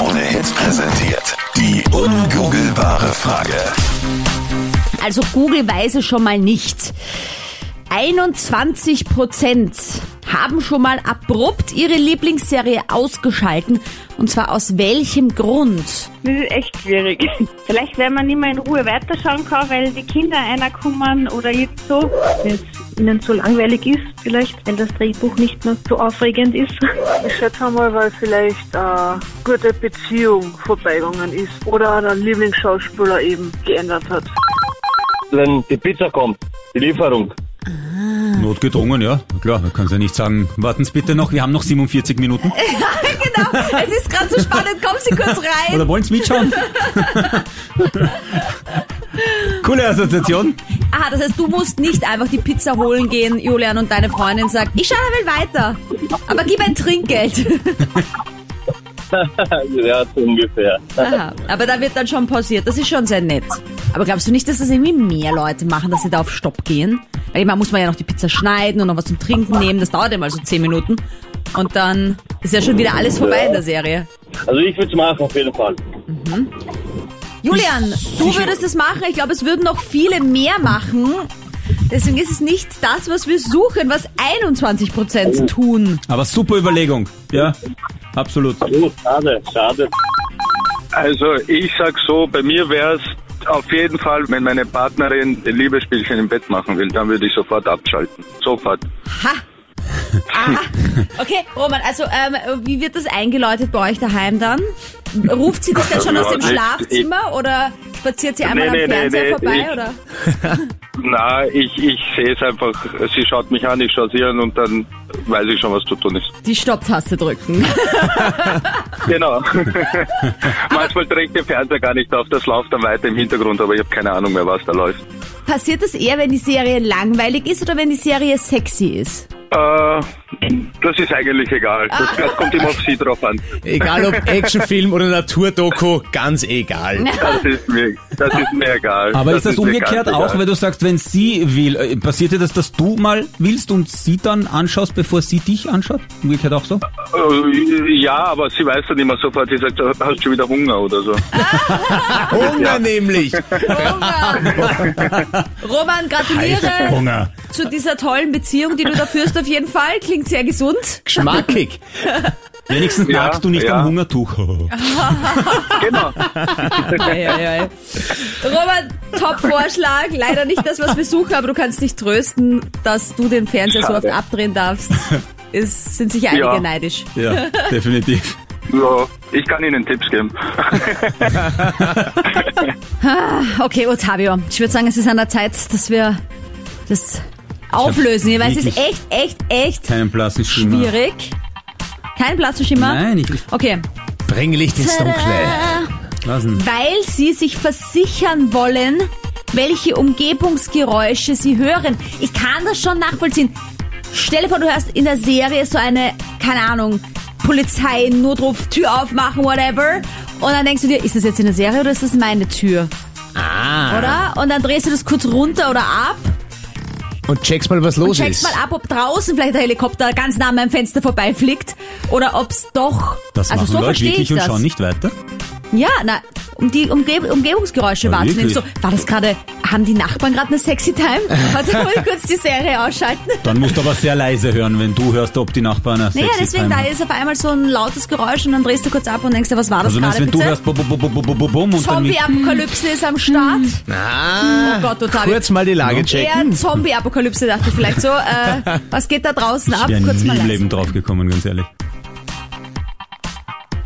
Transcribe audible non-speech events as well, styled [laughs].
Krone Hits präsentiert. Die ungoogelbare Frage. Also Google weiß es schon mal nicht. 21 Prozent haben schon mal abrupt ihre Lieblingsserie ausgeschalten. Und zwar aus welchem Grund? Das ist echt schwierig. [laughs] Vielleicht, wenn man nicht mehr in Ruhe weiterschauen kann, weil die Kinder einer kommen oder jetzt so. Wenn es ihnen zu langweilig ist, vielleicht, weil das Drehbuch nicht mehr so aufregend ist. [laughs] Ich schätze mal, weil vielleicht eine gute Beziehung vorbeigegangen ist oder der Lieblingsschauspieler eben geändert hat. wenn die Pizza kommt, die Lieferung. Notgedrungen, ja. Klar, man kann ja nicht sagen, warten Sie bitte noch, wir haben noch 47 Minuten. [laughs] genau, es ist gerade so spannend, kommen Sie kurz rein. Oder wollen Sie mitschauen? [laughs] Coole Assoziation. Aha, das heißt, du musst nicht einfach die Pizza holen gehen, Julian, und deine Freundin sagt, ich schaue will weiter, aber gib ein Trinkgeld. [laughs] ja, so ungefähr. Aha, aber da wird dann schon pausiert, das ist schon sehr nett. Aber glaubst du nicht, dass das irgendwie mehr Leute machen, dass sie da auf Stopp gehen? Weil immer muss man ja noch die Pizza schneiden und noch was zum Trinken nehmen, das dauert immer so 10 Minuten. Und dann ist ja schon wieder alles vorbei in der Serie. Also ich würde es machen, auf jeden Fall. Julian, du würdest es machen. Ich glaube, es würden noch viele mehr machen. Deswegen ist es nicht das, was wir suchen, was 21 Prozent tun. Aber super Überlegung. Ja, absolut. Oh, schade, schade. Also ich sag so, bei mir wäre es auf jeden Fall, wenn meine Partnerin ein Liebesspielchen im Bett machen will, dann würde ich sofort abschalten. Sofort. Ha! Ah, okay, Roman, also ähm, wie wird das eingeläutet bei euch daheim dann? Ruft sie dich dann schon aus dem Schlafzimmer oder spaziert sie einmal Nee, am nee, Fernseher nee, vorbei? ich- Oder? [laughs] Na, ich, ich sehe es einfach, sie schaut mich an, ich schaue sie an und dann weiß ich schon, was zu tun ist. Die Stopptaste drücken. [laughs] Genau. [laughs] Manchmal trägt der Fernseher gar nicht auf, das läuft dann weiter im Hintergrund, aber ich habe keine Ahnung mehr, was da läuft. Passiert das eher, wenn die Serie langweilig ist oder wenn die Serie sexy ist? Äh, das ist eigentlich egal. Das, das kommt immer auf sie drauf an. Egal ob Actionfilm oder Naturdoku, ganz egal. [laughs] Das ist mir, das ist mir egal. Aber ist das mir umgekehrt auch, egal. weil du sagst, wenn sie will, äh, passiert dir das, dass du mal willst und sie dann anschaust, bevor sie dich anschaut? Umgekehrt auch so? Äh, Ja, aber sie weiß dann immer sofort, sie sagt, hast du schon wieder Hunger oder so. Hunger nämlich. [laughs] Roman, gratuliere Hunger. Zu dieser tollen Beziehung, die du da führst auf jeden Fall. Klingt sehr gesund. Schmackig. Wenigstens Ja, nagst du nicht ja. am Hungertuch. [laughs] Genau. Ei, ei, ei. Roman, Top-Vorschlag. Leider nicht das, was wir suchen, aber du kannst dich trösten, dass du den Fernseher so oft abdrehen darfst. Es sind sicher einige Ja. neidisch. Ja, definitiv. Ja, ich kann Ihnen Tipps geben. [laughs] Okay, Ottavio, ich würde sagen, es ist an der Zeit, dass wir das auflösen. Weil es ist echt, echt, echt Keinen blassen Schimmer. schwierig. Kein Plastikschimmer? Nein, ich Okay. Bring Licht ins Dunkle. lassen. Weil sie sich versichern wollen, welche Umgebungsgeräusche sie hören. Ich kann das schon nachvollziehen. Stell dir vor, du hörst in der Serie so eine, keine Ahnung, Polizei, Notruf, Tür aufmachen, whatever. Und dann denkst du dir, ist das jetzt in der Serie oder ist das meine Tür? Ah. Oder? Und dann drehst du das kurz runter oder ab Und checkst mal, was und los checkst ist. mal ab, ob draußen vielleicht der Helikopter ganz nah an meinem Fenster vorbeifliegt oder ob's doch. Das also machen so Leute verstehe ich wirklich und das. schauen nicht weiter. Ja, na, um die Umge Umgebungsgeräusche Ja, wahrzunehmen. So, war das gerade, haben die Nachbarn gerade eine sexy Time? [laughs] Warte, mal kurz die Serie ausschalten. Dann musst du aber sehr leise hören, wenn du hörst, ob die Nachbarn eine Naja, sexy deswegen, Time da haben. ist auf einmal so ein lautes Geräusch und dann drehst du kurz ab und denkst dir, was war das Also meinst, gerade wenn du hörst bum, bum, bum, bum, bum, bum, bum und dann mit, Zombie-Apokalypse ist am Start. Ah. Oh Gott, Ottavio. Kurz mal die Lage Eher checken. Zombie-Apokalypse, dachte ich vielleicht so. Äh, [laughs] was geht da draußen ab? ich Kurz nie im. Leben draufgekommen, ganz ehrlich.